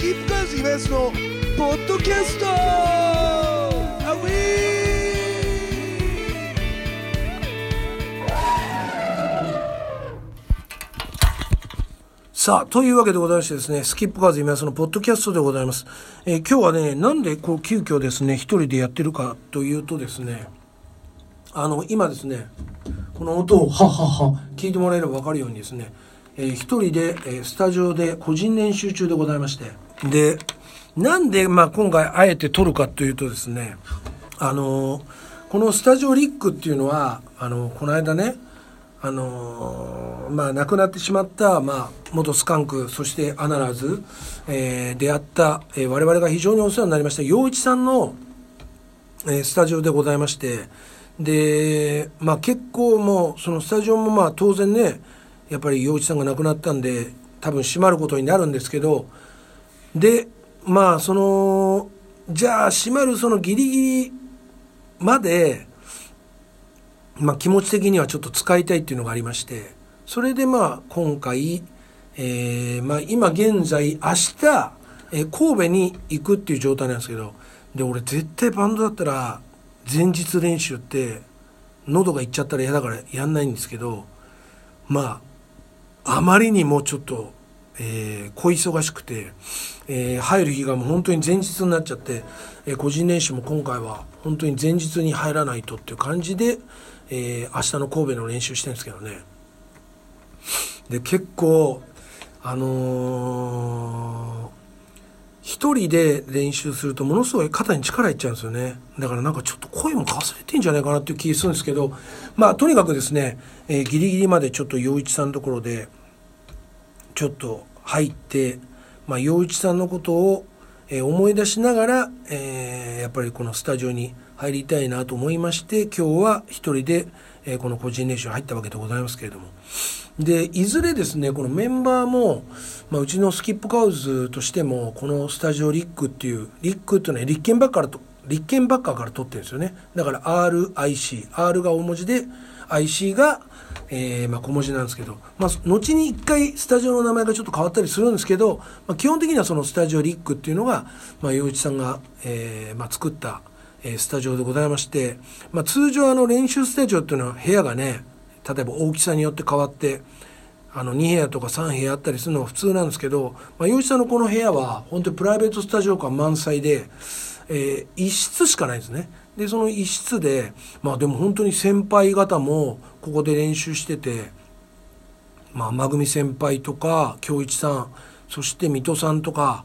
キップカーズイベントのポッドキャストアウさあ、というわけでございましてですね、スキップカーズ今そのポッドキャストでございます。えー、今日はね、なんでこう急遽ですね、一人でやってるかというとですね、あの、今ですね、この音をははは聞いてもらえればわかるようにですね、えー、一人で、えー、スタジオで個人練習中でございまして、で、なんで、まあ、今回あえて撮るかというとですね、あの、このスタジオリックっていうのは、あの、この間ね、あの、まあ、亡くなってしまった、まあ、元スカンク、そしてアナラーズ、えー、出会った、えー、我々が非常にお世話になりました、陽一さんの、えー、スタジオでございまして、で、まあ、結構もう、そのスタジオもまあ、当然ね、やっぱり陽一さんが亡くなったんで、多分閉まることになるんですけど、で、まあそのじゃあ閉まるそのギリギリまで、まあ、気持ち的にはちょっと使いたいっていうのがありましてそれでまあ今回、えー、まあ今現在明日、えー、神戸に行くっていう状態なんですけどで俺絶対バンドだったら前日練習って喉がいっちゃったら嫌だからやんないんですけどまああまりにもちょっとえー、小忙しくて、えー、入る日がもう本当に前日になっちゃって、えー、個人練習も今回は本当に前日に入らないとっていう感じで、えー、明日の神戸の練習してるんですけどね。で、結構、あのー、一人で練習するとものすごい肩に力いっちゃうんですよね。だからなんかちょっと声もかすれてんじゃないかなっていう気がするんですけど、まあとにかくですね、えー、ギリギリまでちょっと陽一さんのところで、ちょっと入って、まあ、陽一さんのことを、え思い出しながら、えー、やっぱりこのスタジオに入りたいなと思いまして今日は一人で、え、この個人練習入ったわけでございますけれども。でいずれですねこのメンバーも、まあ、うちのスキップカウズとしてもこのスタジオリックっていうリックっていうのは立憲バッカーと立憲バッカーから取ってるんですよね。だから RIC R が大文字で IC がえー、まあ、小文字なんですけど、まあ、後に一回スタジオの名前がちょっと変わったりするんですけど、まあ、基本的にはそのスタジオリックっていうのが、まあ、洋一さんが、えー、まあ、作った、えー、スタジオでございまして、まあ、通常あの練習スタジオっていうのは部屋がね、例えば大きさによって変わって、あの2部屋とか3部屋あったりするのが普通なんですけど、まあ、洋一さんのこの部屋は本当にプライベートスタジオ感満載で、えー、一室しかないんですね。でその一室でまあでも本当に先輩方もここで練習しててまあ真組先輩とか京一さんそして水戸さんとか、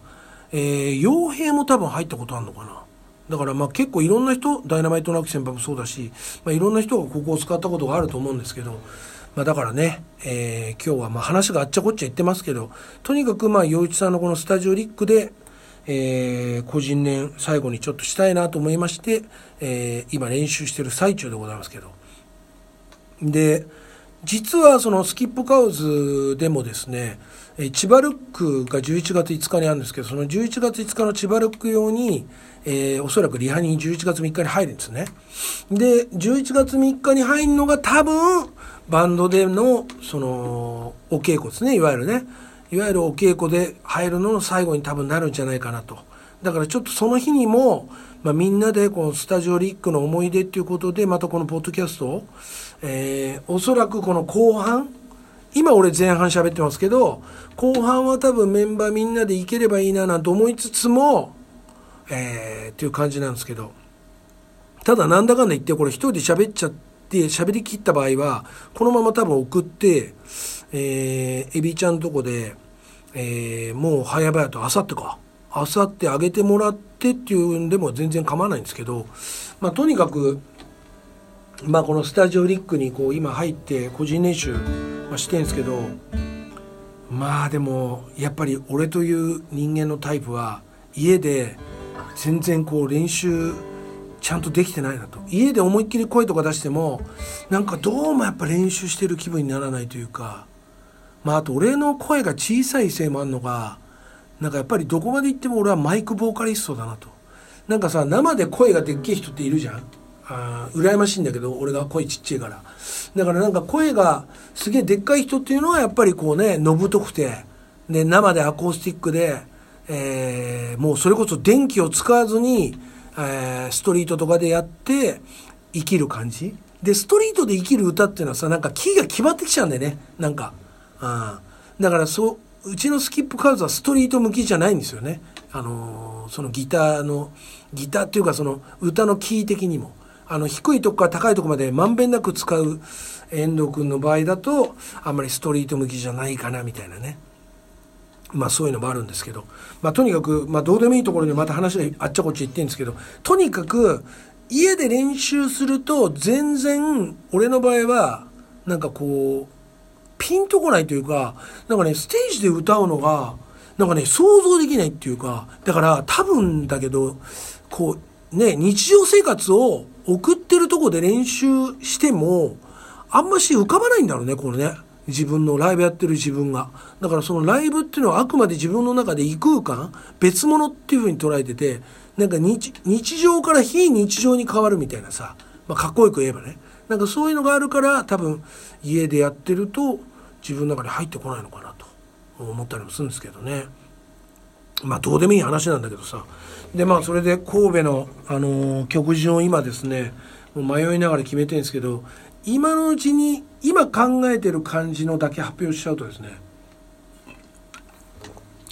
えー、傭兵も多分入ったことあるのかな。だからまあ結構いろんな人、ダイナマイトナキ先輩もそうだし、まあ、いろんな人がここを使ったことがあると思うんですけど、まあだからね、えー、今日はまあ話があっちゃこっちゃ言ってますけど、とにかくまあ洋一さんのこのスタジオリックで、えー、個人年最後にちょっとしたいなと思いまして、えー、今練習してる最中でございますけど。で、実はそのスキップカウズでもですね、千葉ルックが11月5日にあるんですけど、その11月5日の千葉ルック用に、えー、おそらくリハに11月3日に入るんですね。で、11月3日に入るのが多分、バンドでの、その、お稽古ですね、いわゆるね。いわゆるお稽古で入るのの最後に多分なるんじゃないかなと。だからちょっとその日にも、まあ、みんなでこのスタジオリックの思い出っていうことで、またこのポッドキャストを、えー、おそらくこの後半、今俺前半喋ってますけど、後半は多分メンバーみんなでいければいいななんて思いつつも、えー、っていう感じなんですけど、ただなんだかんだ言ってこれ一人で喋っちゃって、喋りきった場合は、このまま多分送って、えー、エビちゃんとこで、えー、もう早々とあさってか。あさってあげてもらってっていうんでも全然構わないんですけど、まあ、とにかく、まあ、このスタジオリックにこう今入って個人練習、ましてんですけどまあでもやっぱり俺という人間のタイプは家で全然こう練習ちゃんとできてないなと。家で思いっきり声とか出してもなんかどうもやっぱ練習してる気分にならないというかまあ、あと俺の声が小さいせいもあるのが、なんかやっぱりどこまで行っても俺はマイクボーカリストだなと。なんかさ、生で声がでっけえ人っているじゃんあ羨ましいんだけど、俺が声ちっちゃいから。だからなんか声がすげえでっかい人っていうのはやっぱりこうね、のぶとくて、で、生でアコースティックで、えー、もうそれこそ電気を使わずに、えー、ストリートとかでやって生きる感じでストリートで生きる歌っていうのはさなんかキーが決まってきちゃうんだよねなんか、うん、だからそううちのスキップカーズはストリート向きじゃないんですよね。あのー、そのギターのギターっていうかその歌のキー的にも。あの低いとこから高いとこまでまんべんなく使う遠藤君の場合だとあんまりストリート向きじゃないかなみたいなね。まあそういうのもあるんですけど、まあとにかく、まあどうでもいいところにまた話があっちゃこっち行ってるんですけど、とにかく家で練習すると全然俺の場合はなんかこうピンとこないというか、なんかね、ステージで歌うのが、なんかね、想像できないっていうか、だから多分だけど、こう、ね、日常生活を送ってるとこで練習しても、あんまし浮かばないんだろうね、これね。自分のライブやってる自分が。だからそのライブっていうのはあくまで自分の中で異空間、別物っていう風に捉えてて、なんか日日常から非日常に変わるみたいなさ、まあ、かっこよく言えばね。なんかそういうのがあるから多分家でやってると自分の中に入ってこないのかなと思ったりもするんですけどね。まあどうでもいい話なんだけどさ。でまあそれで神戸の、あのー、曲順を今ですね、迷いながら決めてるんですけど、今のうちに今考えてる感じのだけ発表しちゃうとですね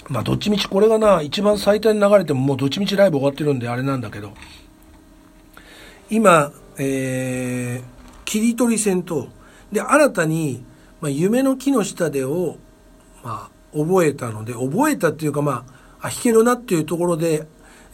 まあどっちみちこれがな一番最多に流れてももうどっちみちライブ終わってるんであれなんだけど今えー、切り取り線とで新たに、まあ、夢の木の下でを、まあ、覚えたので覚えたっていうかまああ弾けるなっていうところで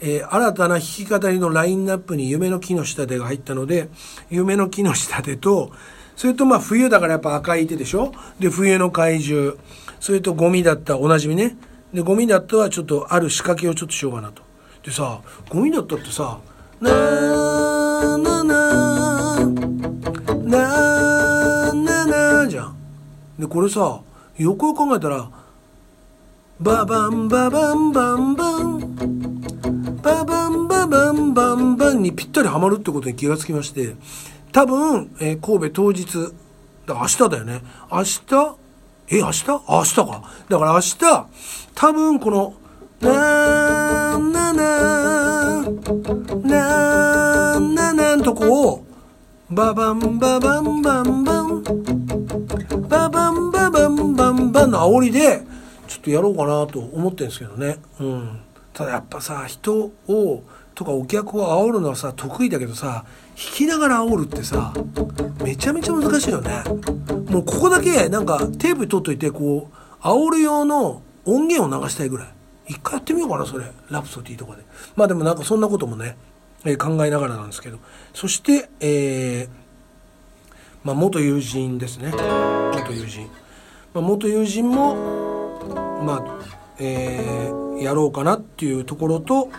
えー、新たな弾き語りのラインナップに夢の木の下でが入ったので、夢の木の下でと、それとまあ冬だからやっぱ赤い手でしょ？で、冬の怪獣。それとゴミだった、おなじみね。で、ゴミだったはちょっとある仕掛けをちょっとしようかなと。でさ、ゴミだったってさ、なーなーなーで、これさ、よくよく考えたら、ババンババンバンバンババンババンバンバンにぴったりはまるってことに気がつきまして、多分、えー、神戸当日、だ明日だよね。明日、え、明日？明日か。だから明日、多分この、なーななー、なーななーとこを、ババンババンバンバン、ババンババンバンバンの煽りで、ちょっとやろうかなと思ってるんですけどね。うん。ただやっぱさ人をとかお客を煽るのはさ得意だけどさ弾きながら煽るってさめちゃめちゃ難しいよね。もうここだけなんかテープ取っといてこう煽る用の音源を流したいぐらい。一回やってみようかなそれ。ラプソディとかで。まあでもなんかそんなこともね、え、考えながらなんですけど。そしてえー、まあ元友人ですね。元友人、まあ、元友人もまあえー、やろうかなっていうところと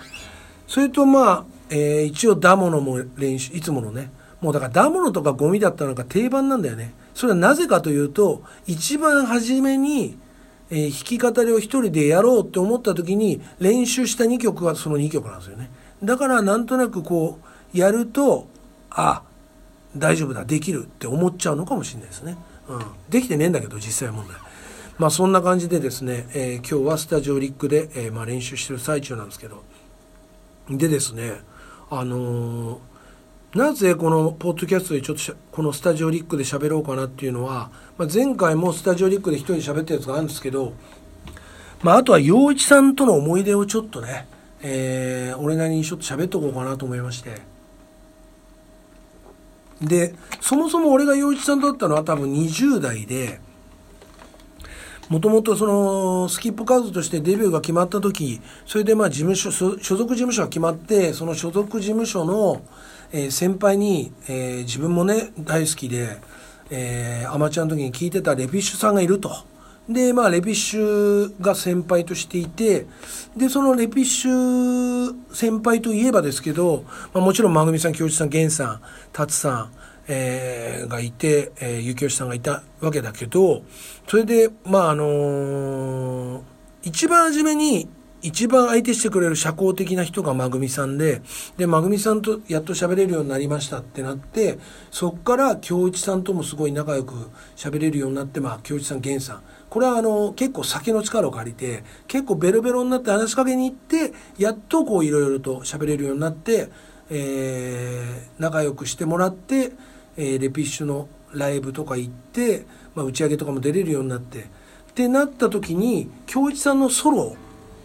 それとまあ、えー、一応ダモノも練習いつものね。もうだからダモノとかゴミだったのが定番なんだよね。それはなぜかというと一番初めに、えー、弾き語りを一人でやろうって思った時に練習した2曲はその2曲なんですよね。だからなんとなくこうやるとあ大丈夫だできるって思っちゃうのかもしれないですね、うん、できてねえんだけど実際問題。まあそんな感じでですね、えー、今日はスタジオリックで、えー、まあ、練習してる最中なんですけど。でですねあのー、なぜこのポッドキャストでちょっとこのスタジオリックで喋ろうかなっていうのは、まあ、前回もスタジオリックで一人で喋ったやつがあるんですけど、まあ、あとは陽一さんとの思い出をちょっとね、えー、俺なりにちょっと喋っとこうかなと思いましてでそもそも俺が陽一さんと会ったのは多分20代でもともとそのスキップカーズとしてデビューが決まった時それでまあ事務所所属事務所が決まってその所属事務所の、えー、先輩に、えー、自分もね大好きで、えー、アマチュアの時に聞いてたレフィッシュさんがいると。で、まあ、レピッシュが先輩としていて、で、そのレピッシュ先輩といえばですけど、まあ、もちろん、まぐみさん、京一さん、源さん、達さん、えー、がいて、えー、ゆきよしさんがいたわけだけど、それで、まあ、あのー、一番初めに、一番相手してくれる社交的な人がまぐみさんで、で、まぐみさんとやっと喋れるようになりましたってなって、そっから京一さんともすごい仲良く喋れるようになって、まあ、京一さん、源さん。これはあの結構酒の力を借りて結構ベロベロになって話しかけに行ってやっとこういろいろと喋れるようになって、えー、仲良くしてもらって、えー、レピッシュのライブとか行って、まあ、打ち上げとかも出れるようになってってなった時に京一さんのソロ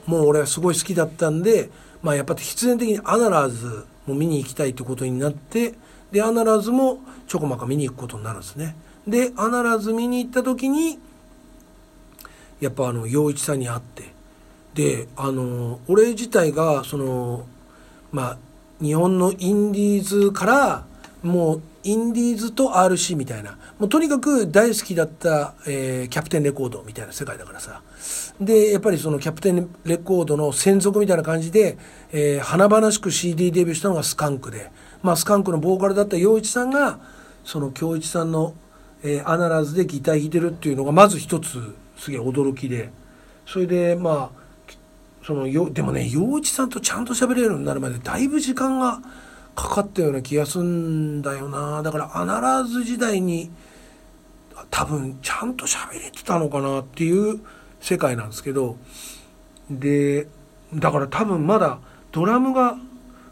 もう俺はすごい好きだったんで、まあ、やっぱ必然的にアナラーズも見に行きたいってことになってでアナラーズもちょこまか見に行くことになるんですね。でアナラーズ見に行った時にやっぱあの陽一さんに会ってであの俺自体がそのまあ日本のインディーズからもうインディーズと RC みたいな。もうとにかく大好きだった、えー、キャプテンレコードみたいな世界だからさ。でやっぱりそのキャプテンレコードの専属みたいな感じで、えー、華々しく CD デビューしたのがスカンクで、まあ、スカンクのボーカルだった陽一さんがその京一さんの、えー、アナラーズでギター弾いてるっていうのがまず一つすげえ驚きで。それでまあそのよでもね陽一さんとちゃんと喋れるようになるまでだいぶ時間がかかったような気がすんだよな。だからアナラーズ時代に多分ちゃんと喋れてたのかなっていう世界なんですけど。でだから多分まだドラムが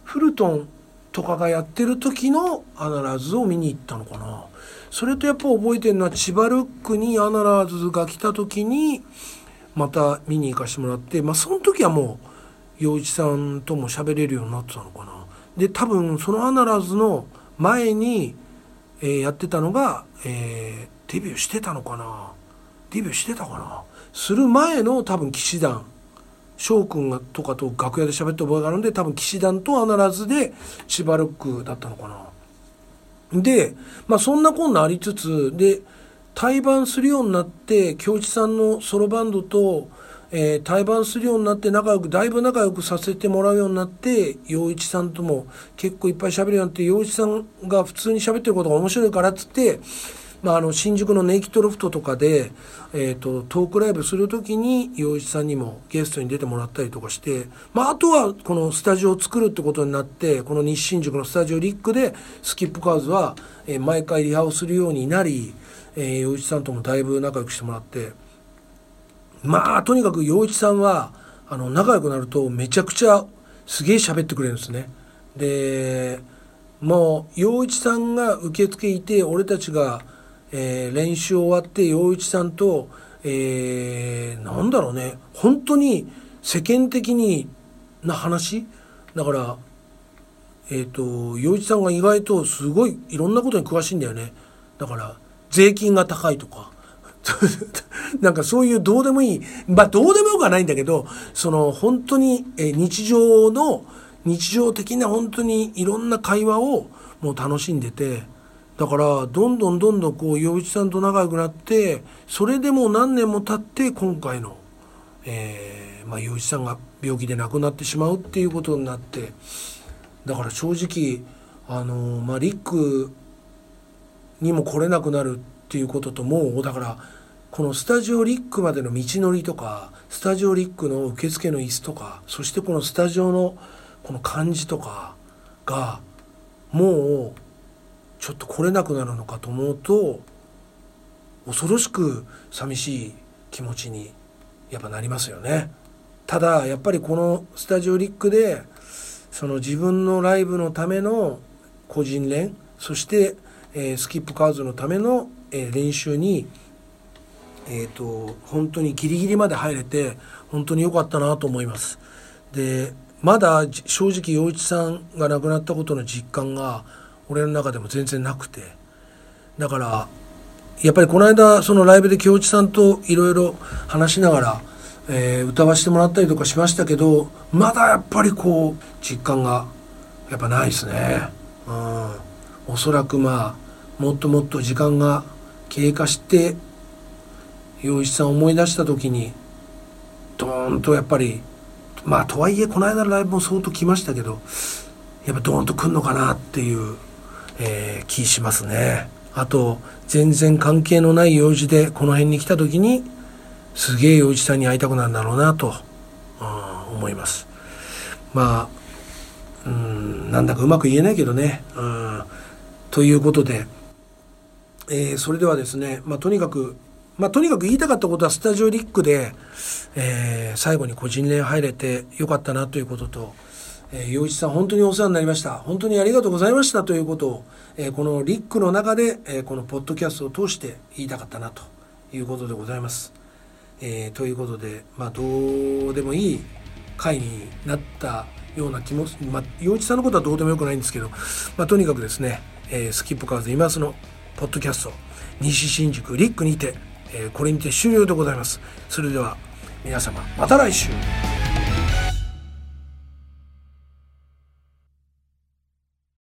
フルトンとかがやってる時のアナラーズを見に行ったのかな。それとやっぱ覚えてるのは千葉 LOOK にアナラーズが来た時にまた見に行かしてもらってまあその時はもう陽一さんとも喋れるようになってたのかな。で多分そのアナラーズの前に、えー、やってたのが、えー、デビューしてたのかな？デビューしてたかな？する前の多分騎士団。翔くんがとかと楽屋で喋った覚えがあるんで多分騎士団とアナラーズで千葉ルックだったのかな。で、まあそんなこんなありつつ、で、対バンするようになって、京一さんのソロバンドと、えー、対バンするようになって仲良く、だいぶ仲良くさせてもらうようになって、陽一さんとも結構いっぱい喋るようになって、陽一さんが普通に喋ってることが面白いからっつって、まあ、あの新宿のネイキッドロフトとかで、えーと、トークライブする時に洋一さんにもゲストに出てもらったりとかして、まあ、あとはこのスタジオを作るってことになってこの西新宿のスタジオリックでスキップカーズは、えー、毎回リハをするようになり洋、えー、一さんともだいぶ仲良くしてもらってまあとにかく洋一さんはあの仲良くなるとめちゃくちゃすげえ喋ってくれるんですね。でもう洋一さんが受付いて俺たちがえー、練習終わって陽一さんと、えー、なんだろうね。本当に世間的にな話？だからえっ、ー、と陽一さんが意外とすごいいろんなことに詳しいんだよね。だから税金が高いとか。なんかそういうどうでもいい。まあどうでもよくはないんだけどその本当に、日常の日常的な本当にいろんな会話をもう楽しんでてだからどんどんどんどんこう洋一さんと仲良くなってそれでもう何年も経って今回の、えーまあ、洋一さんが病気で亡くなってしまうっていうことになってだから正直あのまあリックにも来れなくなるっていうことともうだからこのスタジオリックまでの道のりとかスタジオリックの受付の椅子とかそしてこのスタジオのこの感じとかがもうちょっと来れなくなるのかと思うと恐ろしく寂しい気持ちにやっぱなりますよね。ただやっぱりこのスタジオリックでその自分のライブのための個人練そして、えー、スキップカーズのための、えー、練習にえーと、本当にギリギリまで入れて本当に良かったなと思います。でまだ正直陽一さんが亡くなったことの実感が俺の中でも全然なくてだからやっぱりこの間そのライブで京一さんといろいろ話しながら、えー、歌わせてもらったりとかしましたけどまだやっぱりこう実感がやっぱないですね。うん、おそらくまあもっともっと時間が経過して洋一さん思い出した時にドーンとやっぱりまあとはいえこの間のライブも相当来ましたけどやっぱドーンと来んのかなっていうえー、気しますね。あと、全然関係のない用事でこの辺に来た時に、すげえ用事さんに会いたくなるんだろうなと、うん、思います。まあ、うん、なんだかうまく言えないけどね。うん、ということで、えー、それではですね、まあ、とにかく、まあ、とにかく言いたかったことはスタジオリックで、えー、最後に個人連入れてよかったなということと、えー、洋一さん本当にお世話になりました。本当にありがとうございましたということを、えー、このリックの中で、えー、このポッドキャストを通して言いたかったなということでございます。えー、ということで、まあ、どうでもいい回になったような気も、まあ、洋一さんのことはどうでもよくないんですけど、まあ、とにかくですね、えー、スキップカーズ今すのポッドキャスト西新宿リックにて、これにて終了でございます。それでは皆様また来週